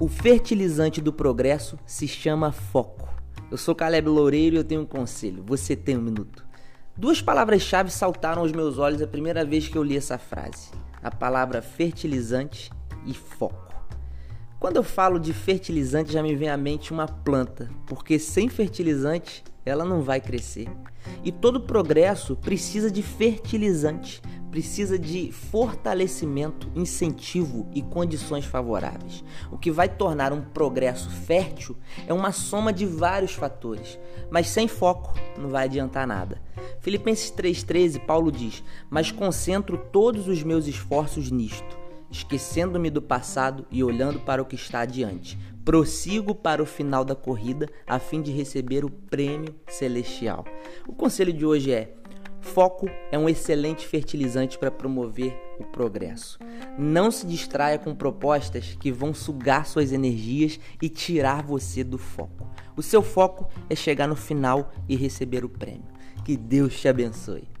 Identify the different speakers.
Speaker 1: O fertilizante do progresso se chama foco. Eu sou Caleb Loureiro e eu tenho um conselho. Você tem um minuto. Duas palavras-chave saltaram aos meus olhos a primeira vez que eu li essa frase: a palavra fertilizante e foco. Quando eu falo de fertilizante, já me vem à mente uma planta, porque sem fertilizante ela não vai crescer. E todo progresso precisa de fertilizante, precisa de fortalecimento, incentivo e condições favoráveis. O que vai tornar um progresso fértil é uma soma de vários fatores, mas sem foco não vai adiantar nada. Filipenses 3,13, Paulo diz: Mas concentro todos os meus esforços nisto esquecendo-me do passado e olhando para o que está adiante. Prossigo para o final da corrida a fim de receber o prêmio celestial. O conselho de hoje é: foco é um excelente fertilizante para promover o progresso. Não se distraia com propostas que vão sugar suas energias e tirar você do foco. O seu foco é chegar no final e receber o prêmio. Que Deus te abençoe.